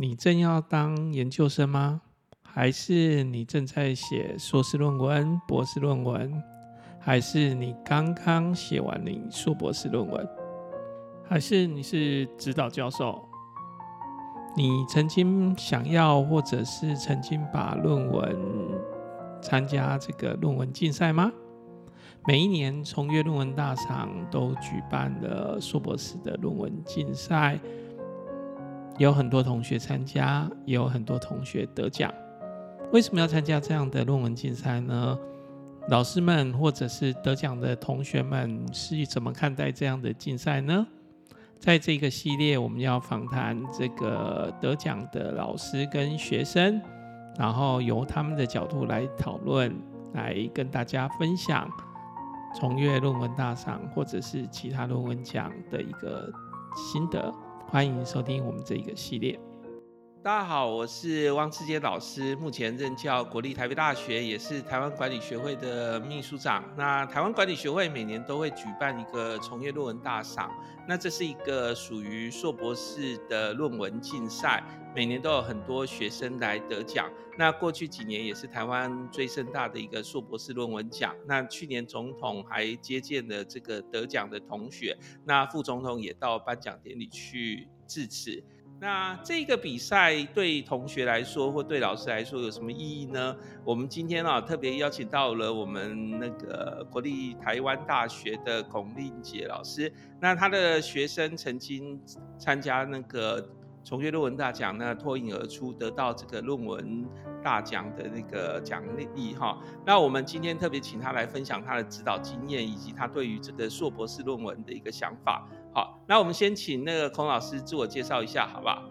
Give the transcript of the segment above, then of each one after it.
你正要当研究生吗？还是你正在写硕士论文、博士论文？还是你刚刚写完你硕博士论文？还是你是指导教授？你曾经想要，或者是曾经把论文参加这个论文竞赛吗？每一年崇越论文大赏都举办了硕博士的论文竞赛，有很多同学参加，也有很多同学得奖。为什么要参加这样的论文竞赛呢？老师们或者是得奖的同学们是怎么看待这样的竞赛呢？在这个系列，我们要访谈这个得奖的老师跟学生，然后由他们的角度来讨论，来跟大家分享从阅论文大赏或者是其他论文奖的一个心得。欢迎收听我们这一个系列。大家好，我是汪志坚老师，目前任教国立台北大学，也是台湾管理学会的秘书长。那台湾管理学会每年都会举办一个从业论文大赏，那这是一个属于硕博士的论文竞赛，每年都有很多学生来得奖。那过去几年也是台湾最盛大的一个硕博士论文奖。那去年总统还接见了这个得奖的同学，那副总统也到颁奖典礼去致辞。那这个比赛对同学来说，或对老师来说有什么意义呢？我们今天啊特别邀请到了我们那个国立台湾大学的孔令杰老师。那他的学生曾经参加那个崇越论文大奖，那脱颖而出，得到这个论文大奖的那个奖励哈。那我们今天特别请他来分享他的指导经验，以及他对于这个硕博士论文的一个想法。好，那我们先请那个孔老师自我介绍一下，好不好？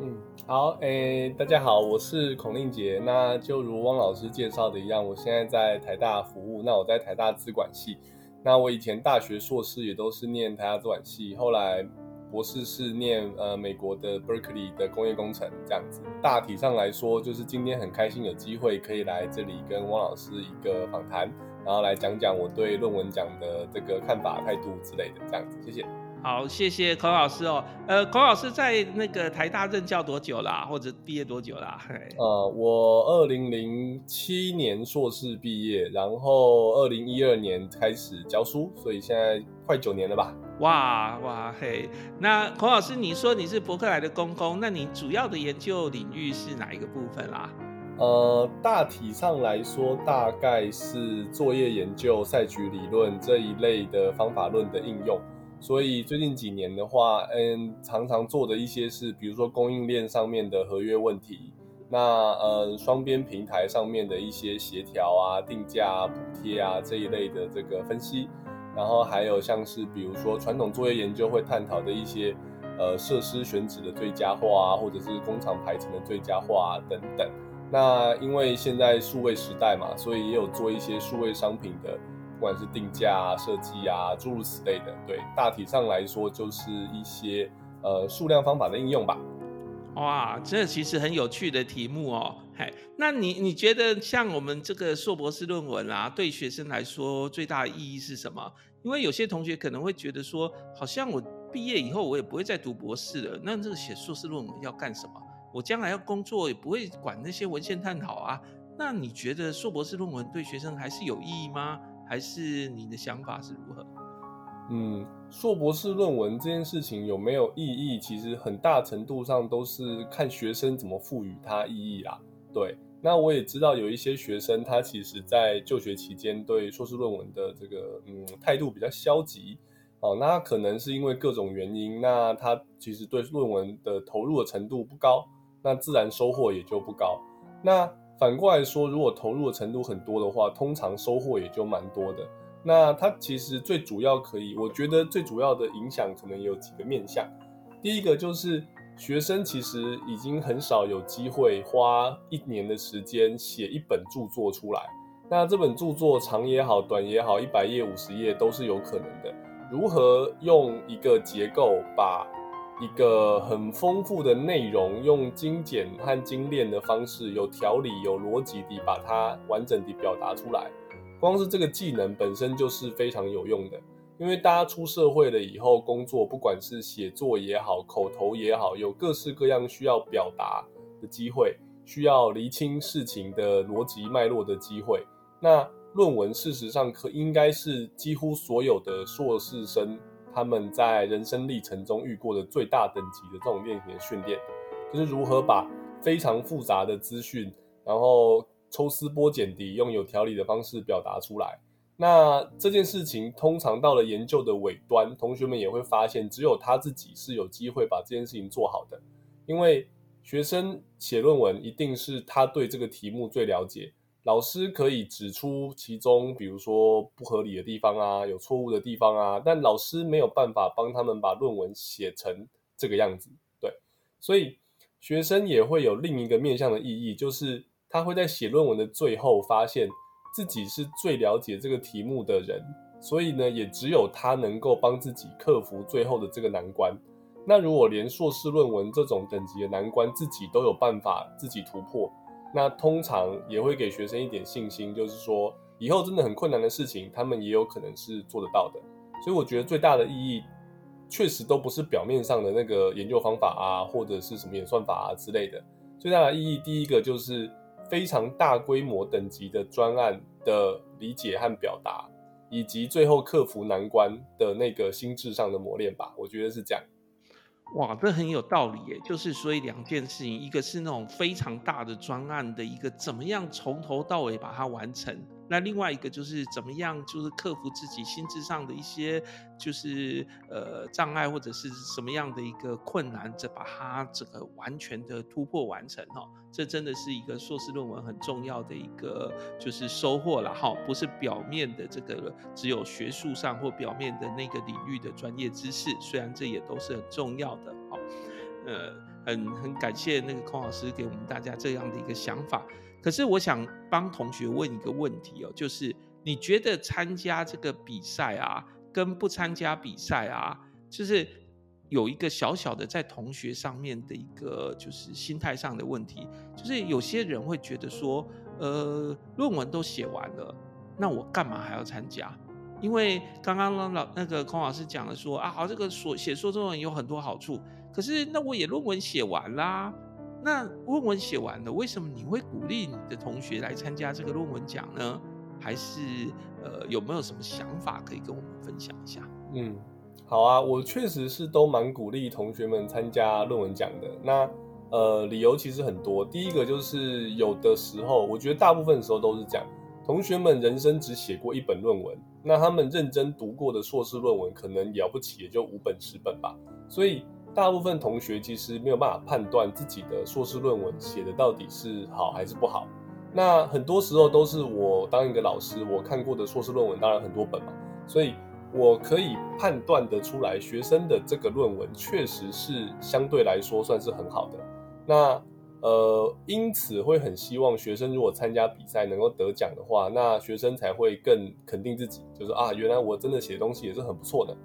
嗯，好，诶、大家好，我是孔令杰。那就如汪老师介绍的一样，我现在在台大服务。那我在台大资管系。那我以前大学硕士也都是念台大资管系，后来博士是念呃美国的 Berkeley 的工业工程这样子。大体上来说，就是今天很开心有机会可以来这里跟汪老师一个访谈。然后来讲讲我对论文奖的这个看法、态度之类的，这样子，谢谢。好，谢谢孔老师哦。呃，孔老师在那个台大任教多久啦？或者毕业多久啦？呃，我二零零七年硕士毕业，然后二零一二年开始教书，所以现在快九年了吧？哇哇嘿！那孔老师，你说你是伯克莱的公公，那你主要的研究领域是哪一个部分啦？呃，大体上来说，大概是作业研究、赛局理论这一类的方法论的应用。所以最近几年的话，嗯，常常做的一些是，比如说供应链上面的合约问题，那呃，双边平台上面的一些协调啊、定价啊、补贴啊这一类的这个分析。然后还有像是比如说传统作业研究会探讨的一些呃设施选址的最佳化啊，或者是工厂排程的最佳化啊等等。那因为现在数位时代嘛，所以也有做一些数位商品的，不管是定价啊、设计啊，诸如此类的。对，大体上来说就是一些呃数量方法的应用吧。哇，这其实很有趣的题目哦。嘿，那你你觉得像我们这个硕博士论文啊，对学生来说最大的意义是什么？因为有些同学可能会觉得说，好像我毕业以后我也不会再读博士了，那这个写硕士论文要干什么？我将来要工作也不会管那些文献探讨啊，那你觉得硕博士论文对学生还是有意义吗？还是你的想法是如何？嗯，硕博士论文这件事情有没有意义，其实很大程度上都是看学生怎么赋予它意义啦。对，那我也知道有一些学生他其实在就学期间对硕士论文的这个嗯态度比较消极。哦，那可能是因为各种原因，那他其实对论文的投入的程度不高。那自然收获也就不高。那反过来说，如果投入的程度很多的话，通常收获也就蛮多的。那它其实最主要可以，我觉得最主要的影响可能有几个面向。第一个就是学生其实已经很少有机会花一年的时间写一本著作出来。那这本著作长也好，短也好，一百页、五十页都是有可能的。如何用一个结构把一个很丰富的内容，用精简和精炼的方式，有条理、有逻辑地把它完整地表达出来。光是这个技能本身就是非常有用的。因为大家出社会了以后，工作不管是写作也好，口头也好，有各式各样需要表达的机会，需要厘清事情的逻辑脉络的机会。那论文事实上可应该是几乎所有的硕士生他们在人生历程中遇过的最大等级的这种类型的训练，就是如何把非常复杂的资讯，然后抽丝剥茧地用有条理的方式表达出来。那这件事情通常到了研究的尾端，同学们也会发现，只有他自己是有机会把这件事情做好的。因为学生写论文一定是他对这个题目最了解，老师可以指出其中，比如说不合理的地方啊，有错误的地方啊，但老师没有办法帮他们把论文写成这个样子。对，所以学生也会有另一个面向的意义，就是他会在写论文的最后发现。自己是最了解这个题目的人，所以呢，也只有他能够帮自己克服最后的这个难关。那如果连硕士论文这种等级的难关自己都有办法自己突破，那通常也会给学生一点信心，就是说以后真的很困难的事情，他们也有可能是做得到的。所以我觉得最大的意义，确实都不是表面上的那个研究方法啊，或者是什么演算法啊之类的。最大的意义，第一个就是。非常大规模等级的专案的理解和表达，以及最后克服难关的那个心智上的磨练吧，我觉得是这样。哇，这很有道理耶！就是所以两件事情，一个是那种非常大的专案的一个怎么样从头到尾把它完成。那另外一个就是怎么样，就是克服自己心智上的一些，就是呃障碍或者是什么样的一个困难，这把它这个完全的突破完成哈。这真的是一个硕士论文很重要的一个就是收获了哈，不是表面的这个只有学术上或表面的那个领域的专业知识，虽然这也都是很重要的哈。呃，很很感谢那个孔老师给我们大家这样的一个想法。可是我想帮同学问一个问题哦，就是你觉得参加这个比赛啊，跟不参加比赛啊，就是有一个小小的在同学上面的一个就是心态上的问题，就是有些人会觉得说，呃，论文都写完了，那我干嘛还要参加？因为刚刚老那个孔老师讲了说啊，好，这个所写说中文有很多好处，可是那我也论文写完啦。那论文写完了，为什么你会鼓励你的同学来参加这个论文奖呢？还是呃有没有什么想法可以跟我们分享一下？嗯，好啊，我确实是都蛮鼓励同学们参加论文奖的。那呃理由其实很多，第一个就是有的时候，我觉得大部分时候都是这样，同学们人生只写过一本论文，那他们认真读过的硕士论文可能了不起也就五本十本吧，所以。大部分同学其实没有办法判断自己的硕士论文写的到底是好还是不好。那很多时候都是我当一个老师，我看过的硕士论文当然很多本嘛，所以我可以判断得出来，学生的这个论文确实是相对来说算是很好的。那呃，因此会很希望学生如果参加比赛能够得奖的话，那学生才会更肯定自己，就是啊，原来我真的写东西也是很不错的。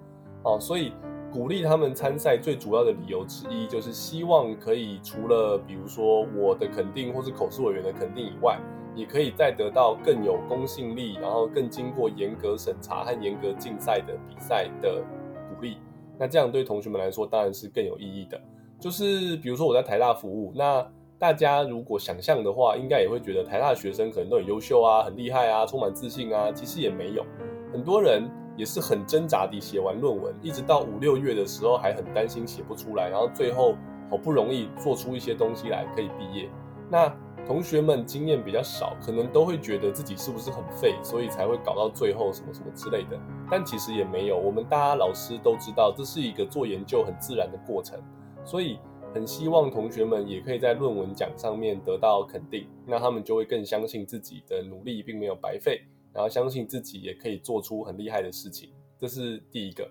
哦，所以。鼓励他们参赛最主要的理由之一，就是希望可以除了比如说我的肯定或是口试委员的肯定以外，也可以再得到更有公信力，然后更经过严格审查和严格竞赛的比赛的鼓励。那这样对同学们来说当然是更有意义的。就是比如说我在台大服务，那大家如果想象的话，应该也会觉得台大学生可能都很优秀啊，很厉害啊，充满自信啊。其实也没有，很多人。也是很挣扎地写完论文，一直到五六月的时候还很担心写不出来，然后最后好不容易做出一些东西来可以毕业。那同学们经验比较少，可能都会觉得自己是不是很废，所以才会搞到最后什么什么之类的。但其实也没有，我们大家老师都知道，这是一个做研究很自然的过程，所以很希望同学们也可以在论文奖上面得到肯定，那他们就会更相信自己的努力并没有白费。然后相信自己也可以做出很厉害的事情，这是第一个。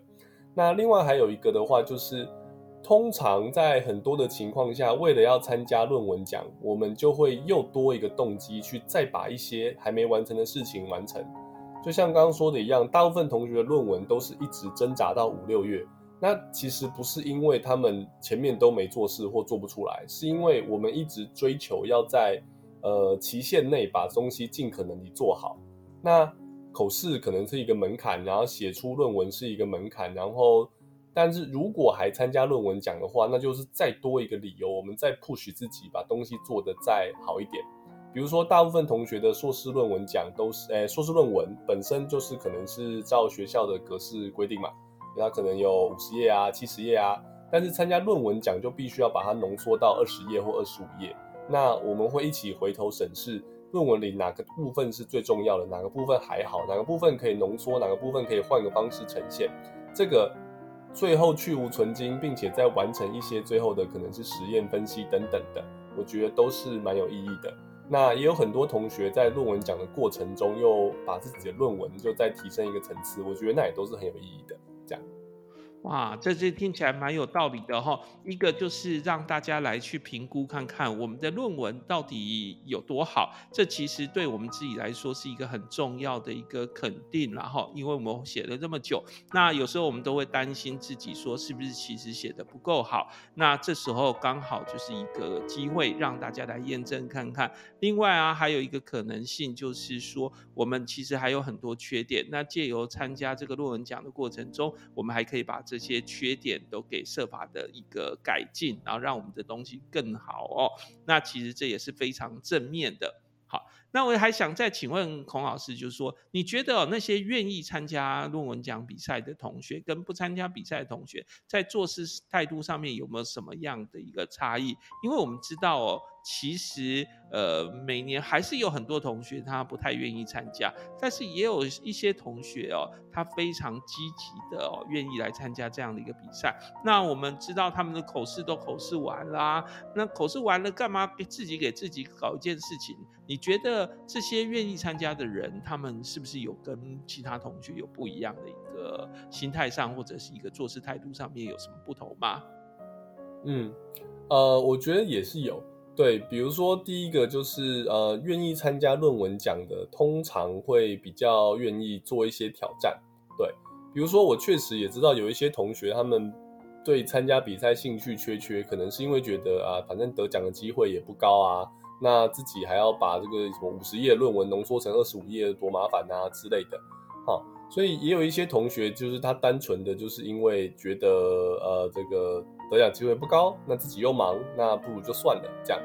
那另外还有一个的话，就是通常在很多的情况下，为了要参加论文奖，我们就会又多一个动机去再把一些还没完成的事情完成。就像刚刚说的一样，大部分同学的论文都是一直挣扎到五六月。那其实不是因为他们前面都没做事或做不出来，是因为我们一直追求要在呃期限内把东西尽可能地做好。那口试可能是一个门槛，然后写出论文是一个门槛，然后但是如果还参加论文奖的话，那就是再多一个理由，我们再 push 自己把东西做得再好一点。比如说，大部分同学的硕士论文奖都是，诶，硕士论文本身就是可能是照学校的格式规定嘛，它可能有五十页啊、七十页啊，但是参加论文奖就必须要把它浓缩到二十页或二十五页。那我们会一起回头审视论文里哪个部分是最重要的，哪个部分还好，哪个部分可以浓缩，哪个部分可以换个方式呈现。这个最后去芜存菁，并且再完成一些最后的可能是实验分析等等的，我觉得都是蛮有意义的。那也有很多同学在论文讲的过程中，又把自己的论文就再提升一个层次，我觉得那也都是很有意义的。哇，这这听起来蛮有道理的哈。一个就是让大家来去评估看看我们的论文到底有多好，这其实对我们自己来说是一个很重要的一个肯定。然后，因为我们写了这么久，那有时候我们都会担心自己说是不是其实写的不够好。那这时候刚好就是一个机会让大家来验证看看。另外啊，还有一个可能性就是说，我们其实还有很多缺点。那借由参加这个论文奖的过程中，我们还可以把这些缺点都给设法的一个改进，然后让我们的东西更好哦。那其实这也是非常正面的。好，那我还想再请问孔老师，就是说，你觉得那些愿意参加论文奖比赛的同学，跟不参加比赛的同学，在做事态度上面有没有什么样的一个差异？因为我们知道哦。其实，呃，每年还是有很多同学他不太愿意参加，但是也有一些同学哦，他非常积极的哦，愿意来参加这样的一个比赛。那我们知道他们的口试都口试完啦，那口试完了干嘛给自己给自己搞一件事情？你觉得这些愿意参加的人，他们是不是有跟其他同学有不一样的一个心态上，或者是一个做事态度上面有什么不同吗？嗯，呃，我觉得也是有。对，比如说第一个就是呃，愿意参加论文奖的，通常会比较愿意做一些挑战。对，比如说我确实也知道有一些同学，他们对参加比赛兴趣缺缺，可能是因为觉得啊，反正得奖的机会也不高啊，那自己还要把这个什么五十页论文浓缩成二十五页，多麻烦啊之类的。好，所以也有一些同学就是他单纯的就是因为觉得呃这个。得奖机会不高，那自己又忙，那不如就算了。这样，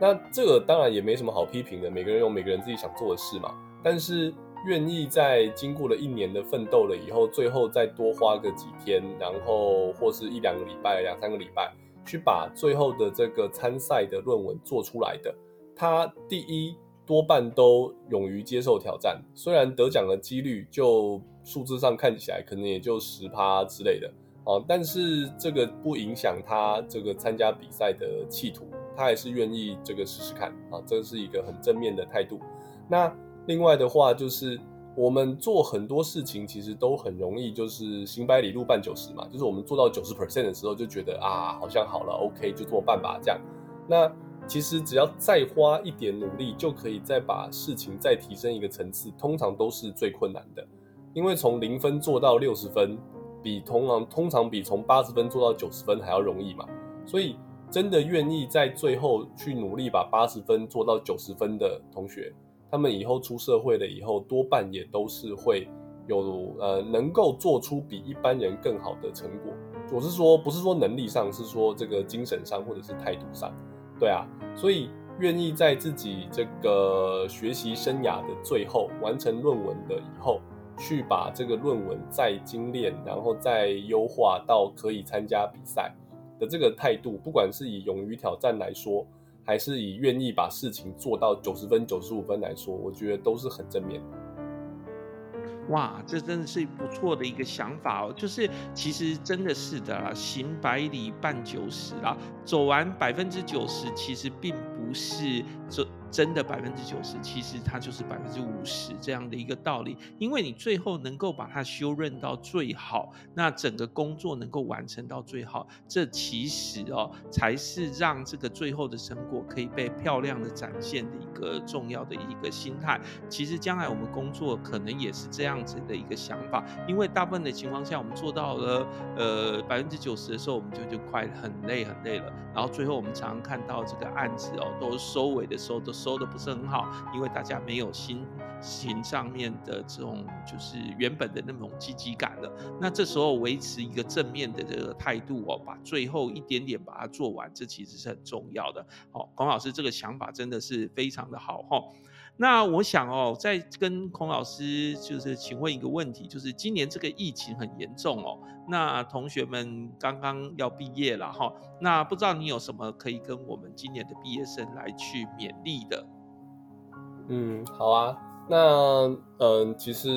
那这个当然也没什么好批评的。每个人有每个人自己想做的事嘛。但是愿意在经过了一年的奋斗了以后，最后再多花个几天，然后或是一两个礼拜、两三个礼拜，去把最后的这个参赛的论文做出来的，他第一多半都勇于接受挑战。虽然得奖的几率就数字上看起来可能也就十趴之类的。哦，但是这个不影响他这个参加比赛的企图，他还是愿意这个试试看啊，这是一个很正面的态度。那另外的话，就是我们做很多事情其实都很容易，就是行百里路半九十嘛，就是我们做到九十 percent 的时候就觉得啊，好像好了，OK，就这么办吧，这样。那其实只要再花一点努力，就可以再把事情再提升一个层次，通常都是最困难的，因为从零分做到六十分。比通常通常比从八十分做到九十分还要容易嘛，所以真的愿意在最后去努力把八十分做到九十分的同学，他们以后出社会了以后，多半也都是会有呃能够做出比一般人更好的成果。我是说，不是说能力上，是说这个精神上或者是态度上，对啊，所以愿意在自己这个学习生涯的最后完成论文的以后。去把这个论文再精炼，然后再优化到可以参加比赛的这个态度，不管是以勇于挑战来说，还是以愿意把事情做到九十分、九十五分来说，我觉得都是很正面的。哇，这真的是不错的一个想法哦！就是其实真的是的啦，行百里半九十啦，走完百分之九十，其实并不是这。真的百分之九十，其实它就是百分之五十这样的一个道理。因为你最后能够把它修润到最好，那整个工作能够完成到最好，这其实哦才是让这个最后的成果可以被漂亮的展现的一个重要的一个心态。其实将来我们工作可能也是这样子的一个想法，因为大部分的情况下，我们做到了呃百分之九十的时候，我们就就快很累很累了。然后最后我们常常看到这个案子哦，都收尾的时候都。收的不是很好，因为大家没有心情上面的这种就是原本的那种积极感了。那这时候维持一个正面的这个态度哦，把最后一点点把它做完，这其实是很重要的。哦，孔老师这个想法真的是非常的好哈。那我想哦，再跟孔老师就是请问一个问题，就是今年这个疫情很严重哦，那同学们刚刚要毕业了哈，那不知道你有什么可以跟我们今年的毕业生来去勉励的？嗯，好啊，那嗯、其实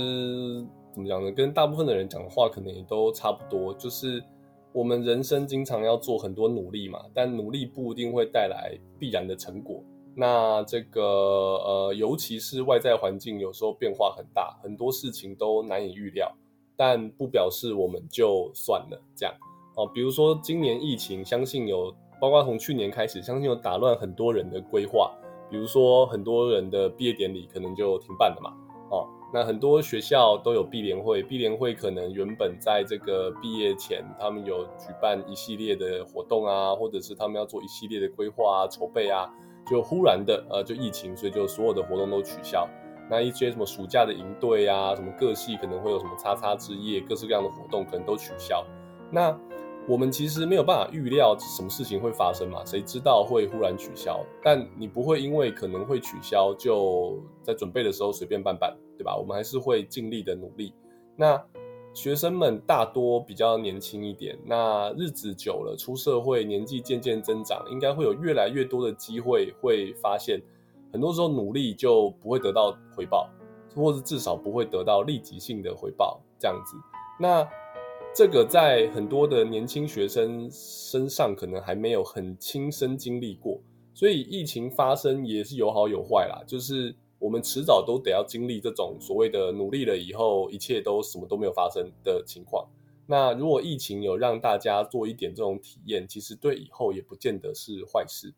怎么讲呢？跟大部分的人讲的话，可能也都差不多，就是我们人生经常要做很多努力嘛，但努力不一定会带来必然的成果。那这个呃，尤其是外在环境有时候变化很大，很多事情都难以预料，但不表示我们就算了这样哦。比如说今年疫情，相信有包括从去年开始，相信有打乱很多人的规划。比如说很多人的毕业典礼可能就停办了嘛，哦，那很多学校都有毕联会，毕联会可能原本在这个毕业前，他们有举办一系列的活动啊，或者是他们要做一系列的规划啊、筹备啊。就忽然的，呃，就疫情，所以就所有的活动都取消。那一些什么暑假的营队啊，什么各系可能会有什么叉叉之夜，各式各样的活动可能都取消。那我们其实没有办法预料什么事情会发生嘛，谁知道会忽然取消？但你不会因为可能会取消，就在准备的时候随便办办，对吧？我们还是会尽力的努力。那。学生们大多比较年轻一点，那日子久了，出社会，年纪渐渐增长，应该会有越来越多的机会，会发现很多时候努力就不会得到回报，或者至少不会得到立即性的回报，这样子。那这个在很多的年轻学生身上可能还没有很亲身经历过，所以疫情发生也是有好有坏啦，就是。我们迟早都得要经历这种所谓的努力了以后，一切都什么都没有发生的情况。那如果疫情有让大家做一点这种体验，其实对以后也不见得是坏事。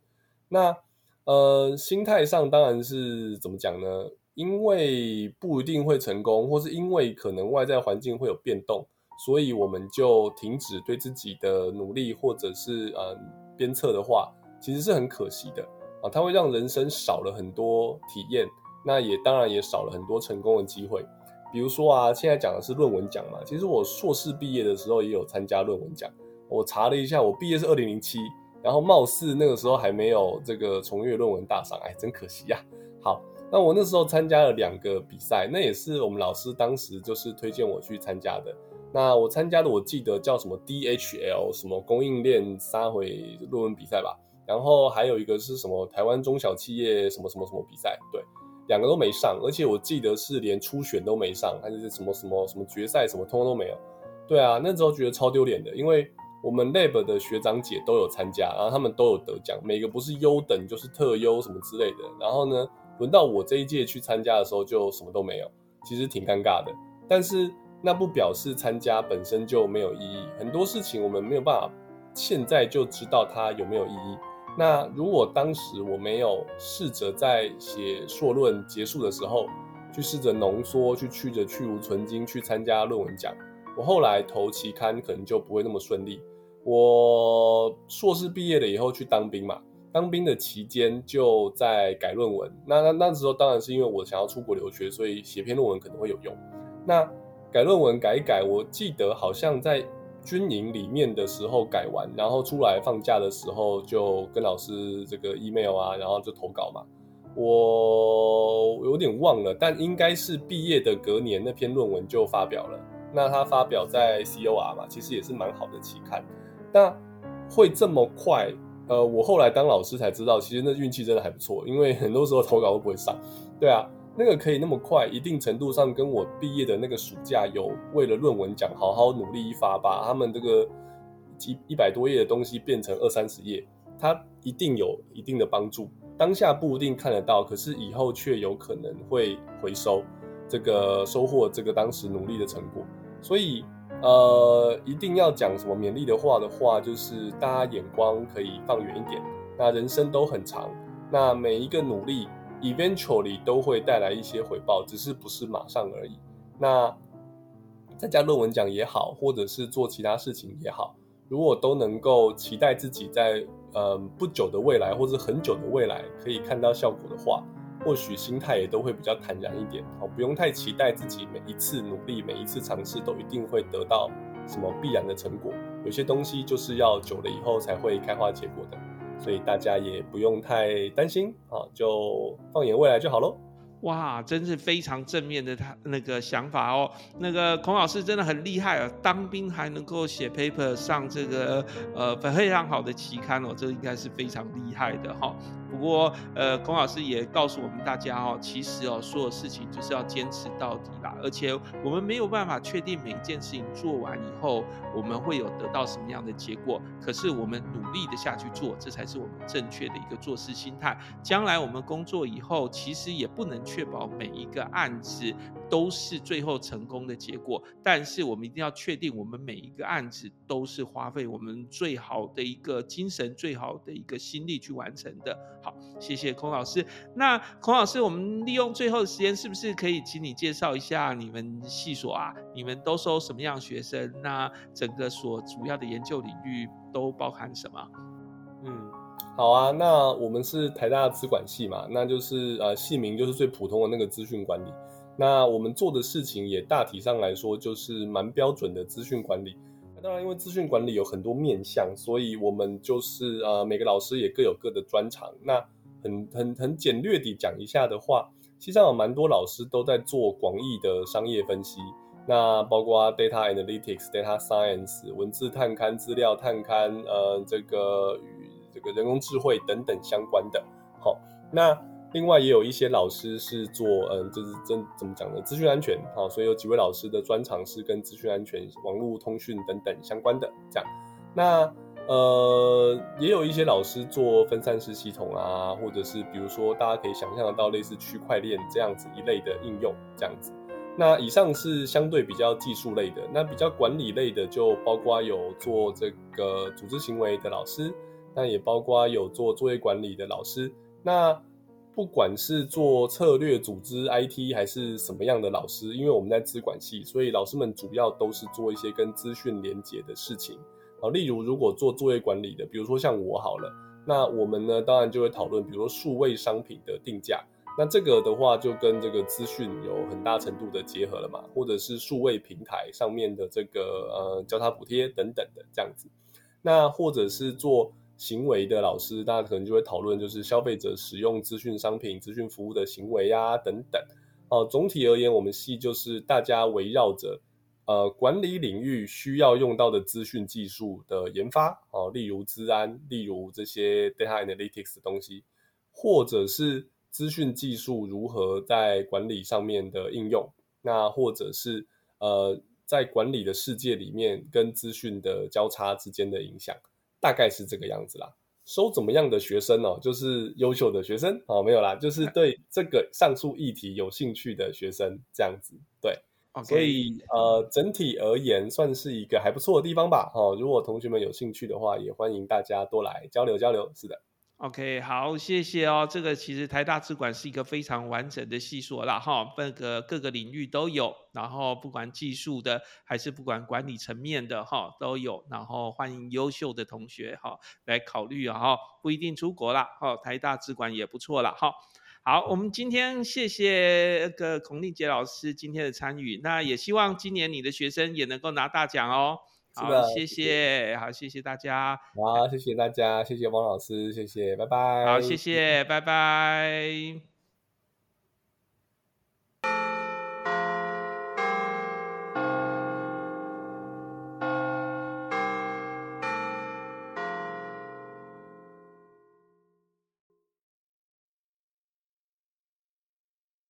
那呃，心态上当然是怎么讲呢？因为不一定会成功，或是因为可能外在环境会有变动，所以我们就停止对自己的努力，或者是呃鞭策的话，其实是很可惜的啊。它会让人生少了很多体验。那也当然也少了很多成功的机会，比如说啊，现在讲的是论文奖嘛。其实我硕士毕业的时候也有参加论文奖。我查了一下，我毕业是二零零七，然后貌似那个时候还没有这个从业论文大赏，哎，真可惜呀。好，那我那时候参加了两个比赛，那也是我们老师当时就是推荐我去参加的。那我参加的我记得叫什么 DHL 什么供应链三回论文比赛吧，然后还有一个是什么台湾中小企业什么什么什么比赛，对。两个都没上，而且我记得是连初选都没上，还是什么什么什么决赛什么通通都没有。对啊，那时候觉得超丢脸的，因为我们 lab 的学长姐都有参加，然后他们都有得奖，每个不是优等就是特优什么之类的。然后呢，轮到我这一届去参加的时候就什么都没有，其实挺尴尬的。但是那不表示参加本身就没有意义，很多事情我们没有办法现在就知道它有没有意义。那如果当时我没有试着在写硕论结束的时候，去试着浓缩，去去着去芜存菁去参加论文奖，我后来投期刊可能就不会那么顺利。我硕士毕业了以后去当兵嘛，当兵的期间就在改论文。那那那时候当然是因为我想要出国留学，所以写篇论文可能会有用。那改论文改一改，我记得好像在。军营里面的时候改完，然后出来放假的时候就跟老师这个 email 啊，然后就投稿嘛。我有点忘了，但应该是毕业的隔年那篇论文就发表了。那他发表在 COR 嘛，其实也是蛮好的期刊。那会这么快？呃，我后来当老师才知道，其实那运气真的还不错，因为很多时候投稿都不会上。对啊。那个可以那么快，一定程度上跟我毕业的那个暑假有为了论文奖好好努力一发，把他们这个几一百多页的东西变成二三十页，它一定有一定的帮助。当下不一定看得到，可是以后却有可能会回收这个收获这个当时努力的成果。所以呃，一定要讲什么勉励的话的话，就是大家眼光可以放远一点。那人生都很长，那每一个努力。Eventually 都会带来一些回报，只是不是马上而已。那参加论文奖也好，或者是做其他事情也好，如果都能够期待自己在呃不久的未来，或者很久的未来可以看到效果的话，或许心态也都会比较坦然一点，哦，不用太期待自己每一次努力、每一次尝试都一定会得到什么必然的成果。有些东西就是要久了以后才会开花结果的，所以大家也不用太担心啊，就放眼未来就好喽。哇，真是非常正面的他那个想法哦。那个孔老师真的很厉害啊，当兵还能够写 paper 上这个呃非常好的期刊哦，这应该是非常厉害的哈、哦。不过呃，孔老师也告诉我们大家哦，其实哦，所有事情就是要坚持到底啦。而且我们没有办法确定每一件事情做完以后我们会有得到什么样的结果，可是我们努力的下去做，这才是我们正确的一个做事心态。将来我们工作以后，其实也不能。确保每一个案子都是最后成功的结果，但是我们一定要确定，我们每一个案子都是花费我们最好的一个精神、最好的一个心力去完成的。好，谢谢孔老师。那孔老师，我们利用最后的时间，是不是可以请你介绍一下你们系所啊？你们都收什么样学生？那整个所主要的研究领域都包含什么？好啊，那我们是台大资管系嘛，那就是呃，系名就是最普通的那个资讯管理。那我们做的事情也大体上来说就是蛮标准的资讯管理。那当然，因为资讯管理有很多面向，所以我们就是呃，每个老师也各有各的专长。那很很很简略地讲一下的话，其实上有蛮多老师都在做广义的商业分析，那包括 data analytics、data science、文字探勘、资料探勘，呃，这个这个人工智慧等等相关的，好，那另外也有一些老师是做，嗯，就是真怎么讲呢？资讯安全，好，所以有几位老师的专长是跟资讯安全、网络通讯等等相关的，这样。那呃，也有一些老师做分散式系统啊，或者是比如说大家可以想象得到类似区块链这样子一类的应用，这样子。那以上是相对比较技术类的，那比较管理类的就包括有做这个组织行为的老师。那也包括有做作业管理的老师，那不管是做策略、组织、IT 还是什么样的老师，因为我们在资管系，所以老师们主要都是做一些跟资讯连结的事情。好，例如如果做作业管理的，比如说像我好了，那我们呢当然就会讨论，比如说数位商品的定价，那这个的话就跟这个资讯有很大程度的结合了嘛，或者是数位平台上面的这个呃交叉补贴等等的这样子，那或者是做。行为的老师，大家可能就会讨论，就是消费者使用资讯商品、资讯服务的行为啊等等。哦、总体而言，我们系就是大家围绕着呃管理领域需要用到的资讯技术的研发，哦、例如资安，例如这些 data analytics 的东西，或者是资讯技术如何在管理上面的应用，那或者是呃在管理的世界里面跟资讯的交叉之间的影响。大概是这个样子啦，收怎么样的学生哦？就是优秀的学生哦，没有啦，就是对这个上述议题有兴趣的学生这样子，对.所以呃，整体而言算是一个还不错的地方吧。哦，如果同学们有兴趣的话，也欢迎大家多来交流交流。是的。OK，好，谢谢哦。这个其实台大资管是一个非常完整的系所啦，哈，各个各个领域都有，然后不管技术的还是不管管理层面的哈都有，然后欢迎优秀的同学哈来考虑啊，哈，不一定出国啦，哈，台大资管也不错啦，哈。好，我们今天谢谢个孔令杰老师今天的参与，那也希望今年你的学生也能够拿大奖哦。好，谢谢，好，谢谢大家。好，谢谢大家，谢谢汪老师，谢谢，拜拜。好，谢谢，拜拜。